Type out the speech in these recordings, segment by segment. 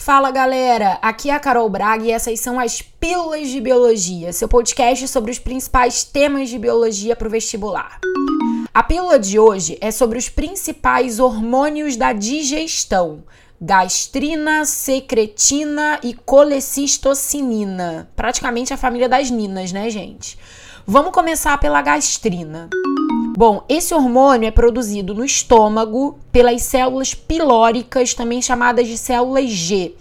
Fala galera, aqui é a Carol Braga e essas são as Pílulas de Biologia, seu podcast sobre os principais temas de biologia para o vestibular. A pílula de hoje é sobre os principais hormônios da digestão: gastrina, secretina e colecistocinina. Praticamente a família das ninas, né, gente? Vamos começar pela gastrina. Bom, esse hormônio é produzido no estômago pelas células pilóricas, também chamadas de células G.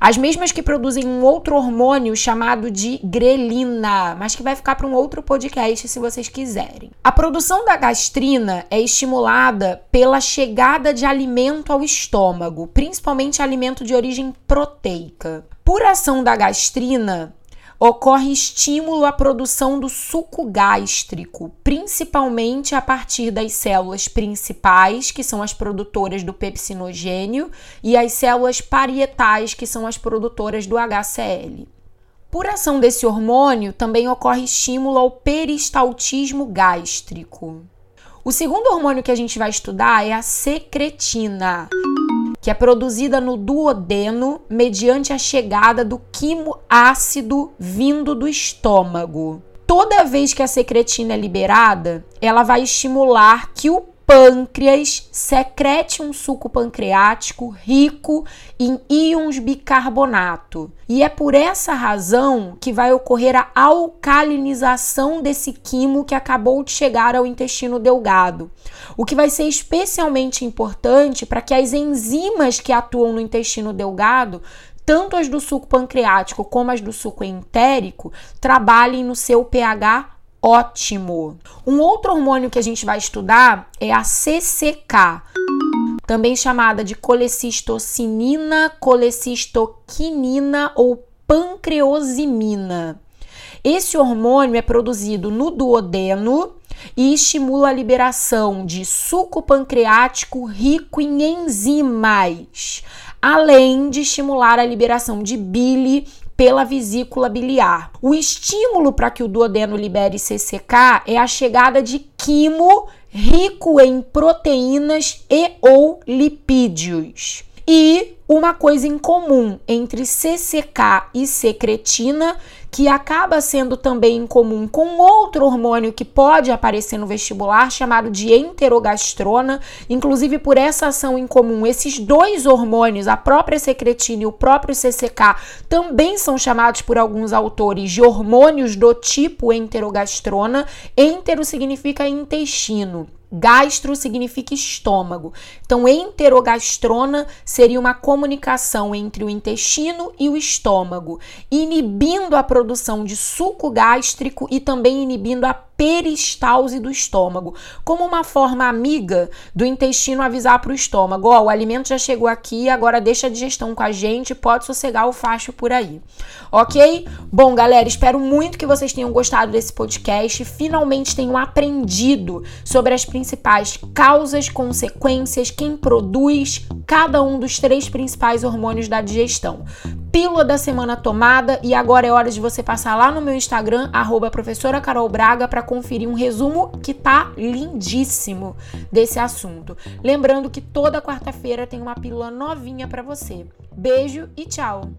As mesmas que produzem um outro hormônio chamado de grelina, mas que vai ficar para um outro podcast se vocês quiserem. A produção da gastrina é estimulada pela chegada de alimento ao estômago, principalmente alimento de origem proteica. Por ação da gastrina, ocorre estímulo à produção do suco gástrico, principalmente a partir das células principais, que são as produtoras do pepsinogênio, e as células parietais, que são as produtoras do HCl. Por ação desse hormônio, também ocorre estímulo ao peristaltismo gástrico. O segundo hormônio que a gente vai estudar é a secretina que é produzida no duodeno mediante a chegada do quimo ácido vindo do estômago. Toda vez que a secretina é liberada, ela vai estimular que o pâncreas secrete um suco pancreático rico em íons bicarbonato. E é por essa razão que vai ocorrer a alcalinização desse quimo que acabou de chegar ao intestino delgado. O que vai ser especialmente importante para que as enzimas que atuam no intestino delgado tanto as do suco pancreático como as do suco entérico trabalhem no seu pH ótimo. Um outro hormônio que a gente vai estudar é a CCK, também chamada de colecistocinina, colecistoquinina ou pancreosimina. Esse hormônio é produzido no duodeno e estimula a liberação de suco pancreático rico em enzimas, além de estimular a liberação de bile pela vesícula biliar. O estímulo para que o duodeno libere CCK é a chegada de quimo rico em proteínas e ou lipídios. E uma coisa em comum entre CCK e secretina que acaba sendo também em comum com outro hormônio que pode aparecer no vestibular, chamado de enterogastrona. Inclusive, por essa ação em comum, esses dois hormônios, a própria secretina e o próprio CCK, também são chamados por alguns autores de hormônios do tipo enterogastrona. Entero significa intestino. Gastro significa estômago. Então, enterogastrona seria uma comunicação entre o intestino e o estômago, inibindo a produção de suco gástrico e também inibindo a peristalse do estômago, como uma forma amiga do intestino avisar para o estômago: ó, oh, o alimento já chegou aqui, agora deixa a digestão com a gente, pode sossegar o facho por aí. Ok? Bom, galera, espero muito que vocês tenham gostado desse podcast, finalmente tenham aprendido sobre as principais causas, consequências, quem produz cada um dos três principais hormônios da digestão pílula da semana tomada e agora é hora de você passar lá no meu Instagram, arroba professora Carol Braga, para conferir um resumo que tá lindíssimo desse assunto. Lembrando que toda quarta-feira tem uma pílula novinha para você. Beijo e tchau!